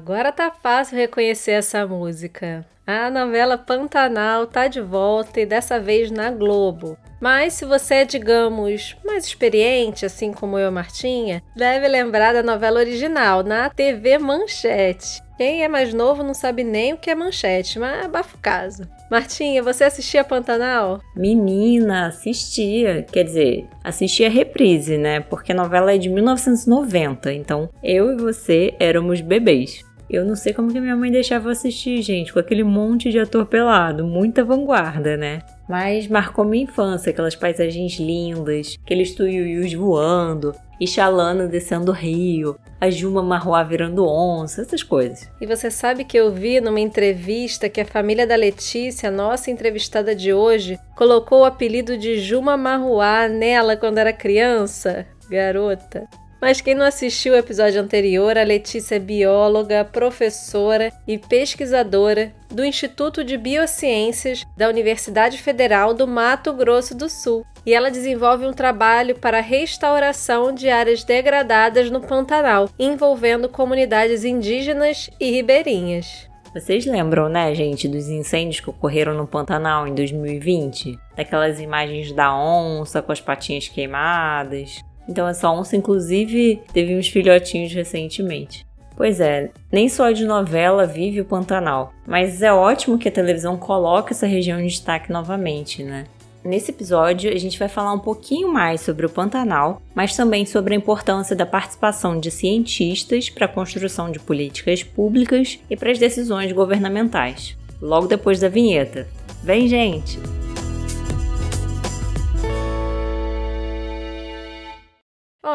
Agora tá fácil reconhecer essa música. A novela Pantanal tá de volta e dessa vez na Globo. Mas se você é, digamos, mais experiente, assim como eu Martinha, deve lembrar da novela original na TV Manchete. Quem é mais novo não sabe nem o que é manchete, mas abafa o caso. Martinha, você assistia Pantanal? Menina, assistia. Quer dizer, assistia reprise, né? Porque a novela é de 1990, então eu e você éramos bebês. Eu não sei como que minha mãe deixava assistir, gente, com aquele monte de ator pelado, muita vanguarda, né? Mas marcou minha infância, aquelas paisagens lindas, aqueles tuiuius voando, e Xalana descendo o rio, a Juma Marroá virando onça, essas coisas. E você sabe que eu vi numa entrevista que a família da Letícia, nossa entrevistada de hoje, colocou o apelido de Juma Marroá nela quando era criança? Garota. Mas quem não assistiu o episódio anterior, a Letícia é bióloga, professora e pesquisadora do Instituto de Biociências da Universidade Federal do Mato Grosso do Sul. E ela desenvolve um trabalho para a restauração de áreas degradadas no Pantanal, envolvendo comunidades indígenas e ribeirinhas. Vocês lembram, né, gente, dos incêndios que ocorreram no Pantanal em 2020? Daquelas imagens da onça com as patinhas queimadas? Então essa onça, inclusive, teve uns filhotinhos recentemente. Pois é, nem só de novela vive o Pantanal, mas é ótimo que a televisão coloque essa região em destaque novamente, né? Nesse episódio, a gente vai falar um pouquinho mais sobre o Pantanal, mas também sobre a importância da participação de cientistas para a construção de políticas públicas e para as decisões governamentais. Logo depois da vinheta. Vem, gente!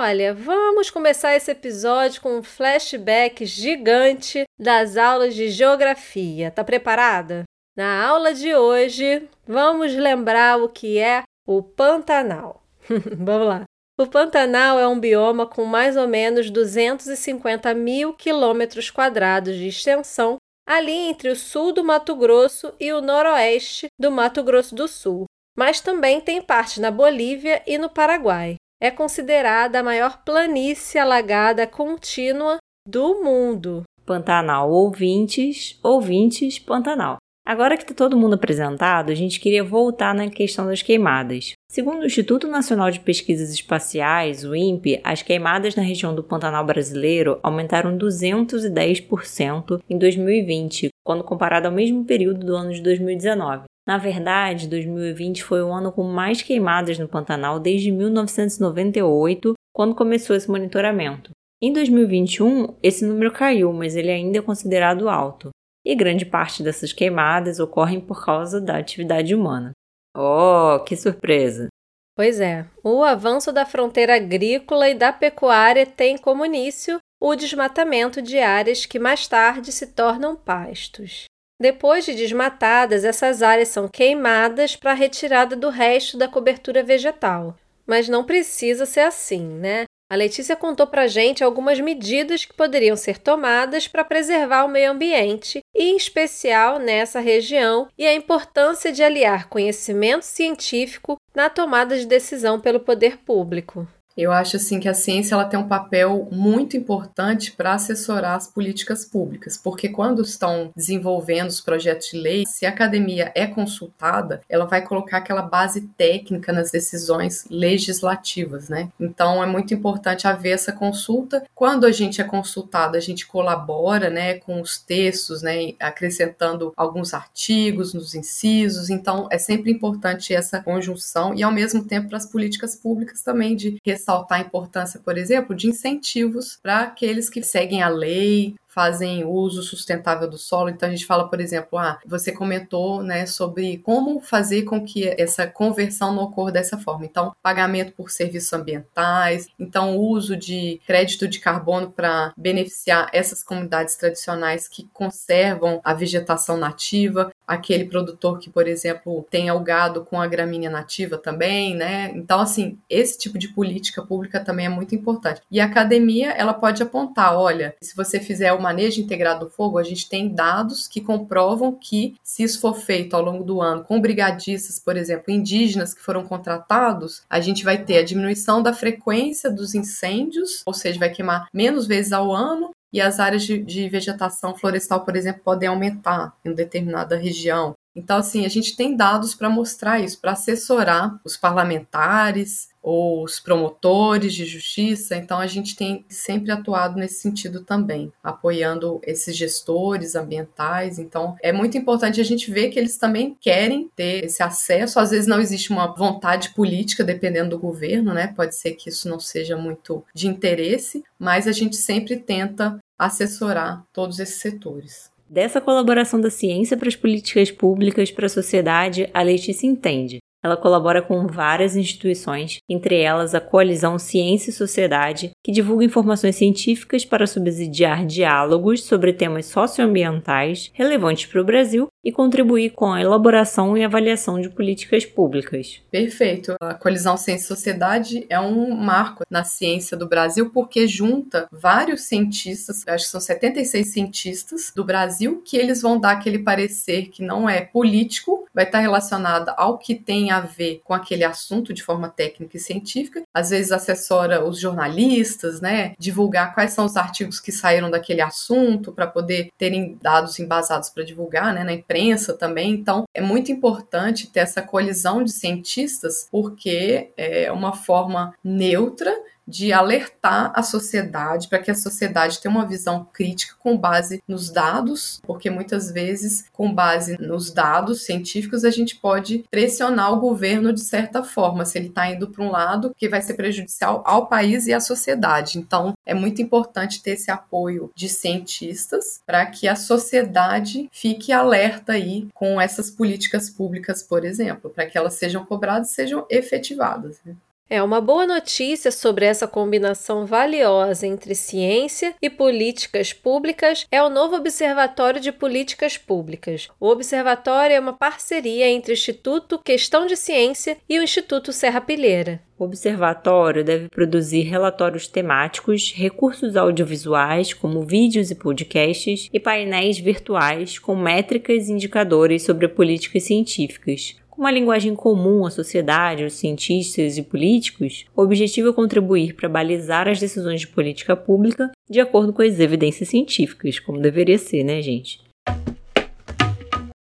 Olha, vamos começar esse episódio com um flashback gigante das aulas de geografia. Tá preparada? Na aula de hoje, vamos lembrar o que é o Pantanal. vamos lá. O Pantanal é um bioma com mais ou menos 250 mil quilômetros quadrados de extensão, ali entre o sul do Mato Grosso e o noroeste do Mato Grosso do Sul, mas também tem parte na Bolívia e no Paraguai é considerada a maior planície alagada contínua do mundo. Pantanal ouvintes, ouvintes Pantanal. Agora que está todo mundo apresentado, a gente queria voltar na questão das queimadas. Segundo o Instituto Nacional de Pesquisas Espaciais, o INPE, as queimadas na região do Pantanal brasileiro aumentaram 210% em 2020, quando comparado ao mesmo período do ano de 2019. Na verdade, 2020 foi o ano com mais queimadas no Pantanal desde 1998, quando começou esse monitoramento. Em 2021, esse número caiu, mas ele ainda é considerado alto. E grande parte dessas queimadas ocorrem por causa da atividade humana. Oh, que surpresa! Pois é, o avanço da fronteira agrícola e da pecuária tem como início o desmatamento de áreas que mais tarde se tornam pastos. Depois de desmatadas, essas áreas são queimadas para retirada do resto da cobertura vegetal. Mas não precisa ser assim, né? A Letícia contou para gente algumas medidas que poderiam ser tomadas para preservar o meio ambiente, e em especial nessa região, e a importância de aliar conhecimento científico na tomada de decisão pelo poder público. Eu acho assim que a ciência ela tem um papel muito importante para assessorar as políticas públicas, porque quando estão desenvolvendo os projetos de lei, se a academia é consultada, ela vai colocar aquela base técnica nas decisões legislativas, né? Então é muito importante haver essa consulta. Quando a gente é consultado, a gente colabora, né, com os textos, né, acrescentando alguns artigos nos incisos. Então é sempre importante essa conjunção e ao mesmo tempo para as políticas públicas também de ressaltar a importância, por exemplo, de incentivos para aqueles que seguem a lei, fazem uso sustentável do solo. Então a gente fala, por exemplo, ah, você comentou, né, sobre como fazer com que essa conversão não ocorra dessa forma. Então, pagamento por serviços ambientais, então uso de crédito de carbono para beneficiar essas comunidades tradicionais que conservam a vegetação nativa, aquele produtor que, por exemplo, tem o gado com a gramínea nativa também, né? Então, assim, esse tipo de política pública também é muito importante. E a academia, ela pode apontar, olha, se você fizer uma manejo integrado do fogo, a gente tem dados que comprovam que, se isso for feito ao longo do ano com brigadistas, por exemplo, indígenas que foram contratados, a gente vai ter a diminuição da frequência dos incêndios, ou seja, vai queimar menos vezes ao ano e as áreas de, de vegetação florestal, por exemplo, podem aumentar em determinada região. Então, assim, a gente tem dados para mostrar isso, para assessorar os parlamentares, ou os promotores de justiça. Então, a gente tem sempre atuado nesse sentido também, apoiando esses gestores ambientais. Então, é muito importante a gente ver que eles também querem ter esse acesso. Às vezes, não existe uma vontade política, dependendo do governo, né? Pode ser que isso não seja muito de interesse, mas a gente sempre tenta assessorar todos esses setores. Dessa colaboração da ciência para as políticas públicas para a sociedade, a Letícia entende. Ela colabora com várias instituições, entre elas a Coalizão Ciência e Sociedade, que divulga informações científicas para subsidiar diálogos sobre temas socioambientais relevantes para o Brasil e contribuir com a elaboração e avaliação de políticas públicas. Perfeito. A Coalizão Ciência e Sociedade é um marco na ciência do Brasil porque junta vários cientistas, acho que são 76 cientistas do Brasil, que eles vão dar aquele parecer que não é político, vai estar relacionado ao que tem a ver com aquele assunto de forma técnica e científica. Às vezes assessora os jornalistas, né, divulgar quais são os artigos que saíram daquele assunto para poder terem dados embasados para divulgar, né, na imprensa também. Então, é muito importante ter essa colisão de cientistas, porque é uma forma neutra de alertar a sociedade para que a sociedade tenha uma visão crítica com base nos dados, porque muitas vezes, com base nos dados científicos, a gente pode pressionar o governo de certa forma, se ele está indo para um lado que vai ser prejudicial ao país e à sociedade. Então, é muito importante ter esse apoio de cientistas para que a sociedade fique alerta aí com essas políticas públicas, por exemplo, para que elas sejam cobradas sejam efetivadas. Né? É uma boa notícia sobre essa combinação valiosa entre ciência e políticas públicas é o novo Observatório de Políticas Públicas. O observatório é uma parceria entre o Instituto Questão de Ciência e o Instituto Serra Pilheira. O observatório deve produzir relatórios temáticos, recursos audiovisuais, como vídeos e podcasts, e painéis virtuais com métricas e indicadores sobre políticas científicas. Uma linguagem comum à sociedade, aos cientistas e políticos, o objetivo é contribuir para balizar as decisões de política pública de acordo com as evidências científicas, como deveria ser, né, gente?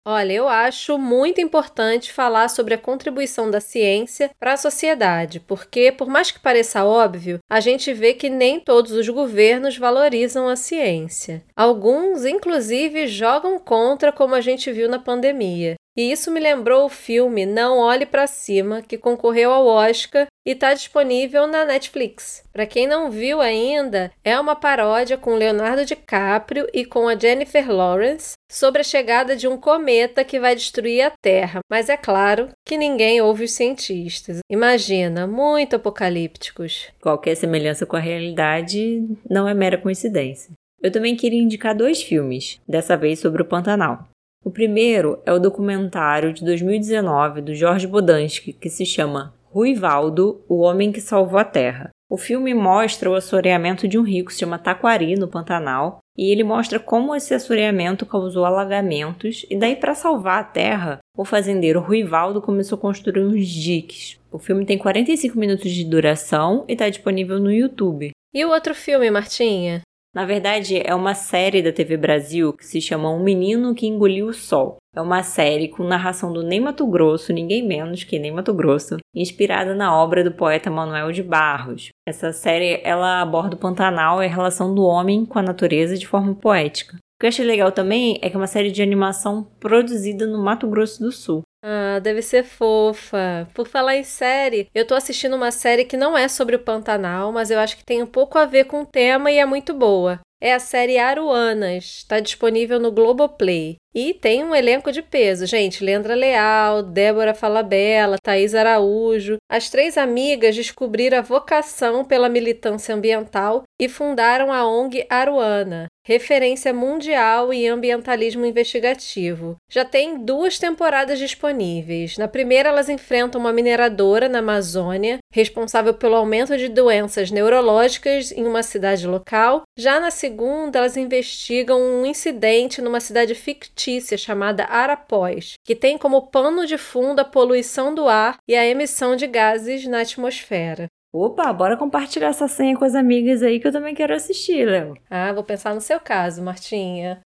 Olha, eu acho muito importante falar sobre a contribuição da ciência para a sociedade, porque, por mais que pareça óbvio, a gente vê que nem todos os governos valorizam a ciência. Alguns, inclusive, jogam contra, como a gente viu na pandemia. E isso me lembrou o filme Não Olhe para Cima, que concorreu ao Oscar e está disponível na Netflix. Para quem não viu ainda, é uma paródia com Leonardo DiCaprio e com a Jennifer Lawrence sobre a chegada de um cometa que vai destruir a Terra. Mas é claro que ninguém ouve os cientistas. Imagina, muito apocalípticos. Qualquer semelhança com a realidade não é mera coincidência. Eu também queria indicar dois filmes, dessa vez sobre o Pantanal. O primeiro é o documentário de 2019 do Jorge Bodansky, que se chama Ruivaldo, o Homem que Salvou a Terra. O filme mostra o assoreamento de um rio que se chama Taquari, no Pantanal, e ele mostra como esse assoreamento causou alagamentos, e daí para salvar a terra, o fazendeiro Ruivaldo começou a construir uns diques. O filme tem 45 minutos de duração e está disponível no YouTube. E o outro filme, Martinha? Na verdade, é uma série da TV Brasil que se chama Um Menino que Engoliu o Sol. É uma série com narração do Ney Mato Grosso, ninguém menos que Ney Mato Grosso, inspirada na obra do poeta Manuel de Barros. Essa série ela aborda o Pantanal e a relação do homem com a natureza de forma poética. O que eu achei legal também é que é uma série de animação produzida no Mato Grosso do Sul. Ah, deve ser fofa. Por falar em série, eu tô assistindo uma série que não é sobre o Pantanal, mas eu acho que tem um pouco a ver com o tema e é muito boa. É a série Aruanas, está disponível no Globoplay. E tem um elenco de peso, gente. Leandra Leal, Débora Falabella, Thaís Araújo. As três amigas descobriram a vocação pela militância ambiental e fundaram a ONG Aruana, referência mundial em ambientalismo investigativo. Já tem duas temporadas disponíveis. Na primeira, elas enfrentam uma mineradora na Amazônia, responsável pelo aumento de doenças neurológicas em uma cidade local. Já na segunda, elas investigam um incidente numa cidade fictícia chamada Arapós, que tem como pano de fundo a poluição do ar e a emissão de gases na atmosfera. Opa, bora compartilhar essa senha com as amigas aí que eu também quero assistir, Léo. Ah, vou pensar no seu caso, Martinha.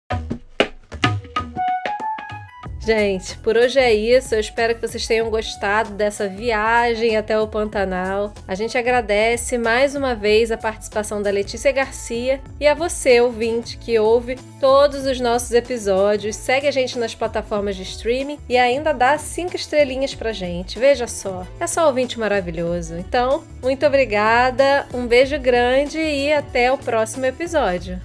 Gente, por hoje é isso. Eu espero que vocês tenham gostado dessa viagem até o Pantanal. A gente agradece mais uma vez a participação da Letícia Garcia e a você, ouvinte, que ouve todos os nossos episódios. Segue a gente nas plataformas de streaming e ainda dá cinco estrelinhas pra gente. Veja só, é só ouvinte maravilhoso. Então, muito obrigada, um beijo grande e até o próximo episódio.